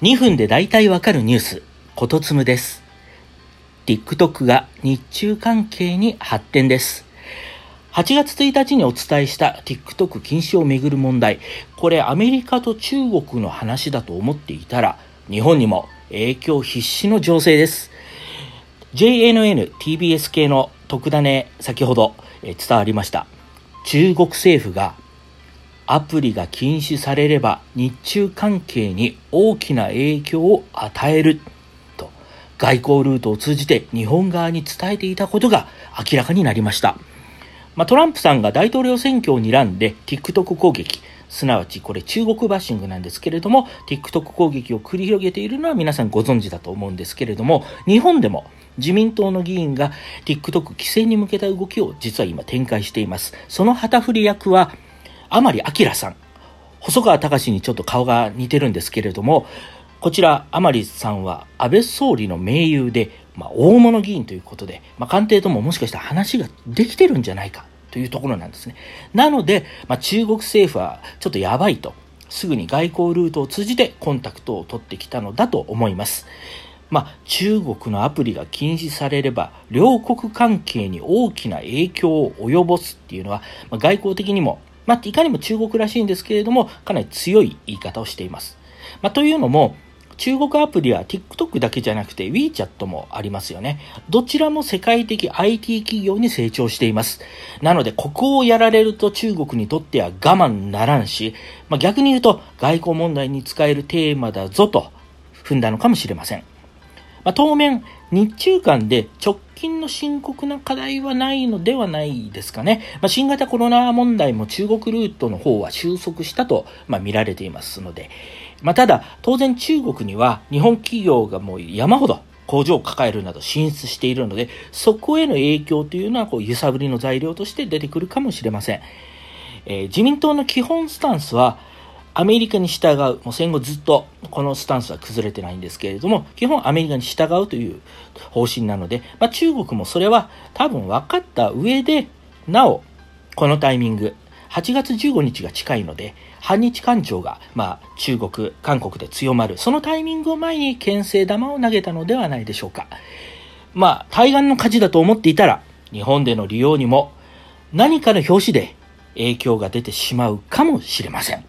2分で大体わかるニュース、ことつむです。TikTok が日中関係に発展です。8月1日にお伝えした TikTok 禁止をめぐる問題。これアメリカと中国の話だと思っていたら、日本にも影響必至の情勢です。JNN、TBS 系の特ダネ先ほど伝わりました。中国政府がアプリが禁止されれば日中関係に大きな影響を与えると外交ルートを通じて日本側に伝えていたことが明らかになりました。まあ、トランプさんが大統領選挙を睨んで TikTok 攻撃、すなわちこれ中国バッシングなんですけれども TikTok 攻撃を繰り広げているのは皆さんご存知だと思うんですけれども日本でも自民党の議員が TikTok 規制に向けた動きを実は今展開しています。その旗振り役は甘利明さん。細川隆にちょっと顔が似てるんですけれども、こちら、甘利さんは安倍総理の盟友で、まあ、大物議員ということで、まあ、官邸とももしかしたら話ができてるんじゃないかというところなんですね。なので、まあ、中国政府はちょっとやばいと、すぐに外交ルートを通じてコンタクトを取ってきたのだと思います。まあ、中国のアプリが禁止されれば、両国関係に大きな影響を及ぼすっていうのは、まあ、外交的にもまあ、いかにも中国らしいんですけれども、かなり強い言い方をしています。まあ、というのも、中国アプリは TikTok だけじゃなくて WeChat もありますよね。どちらも世界的 IT 企業に成長しています。なので、ここをやられると中国にとっては我慢ならんし、まあ、逆に言うと外交問題に使えるテーマだぞと踏んだのかもしれません。まあ、当面、日中間で直近の深刻な課題はないのではないですかね。まあ、新型コロナ問題も中国ルートの方は収束したと、まあ、見られていますので。まあ、ただ、当然中国には日本企業がもう山ほど工場を抱えるなど進出しているので、そこへの影響というのはこう揺さぶりの材料として出てくるかもしれません。えー、自民党の基本スタンスは、アメリカに従う、もう戦後ずっとこのスタンスは崩れてないんですけれども、基本アメリカに従うという方針なので、まあ、中国もそれは多分分かった上で、なお、このタイミング、8月15日が近いので、反日感情が、まあ、中国、韓国で強まる、そのタイミングを前に牽制玉を投げたのではないでしょうか。まあ、対岸の火事だと思っていたら、日本での利用にも何かの表紙で影響が出てしまうかもしれません。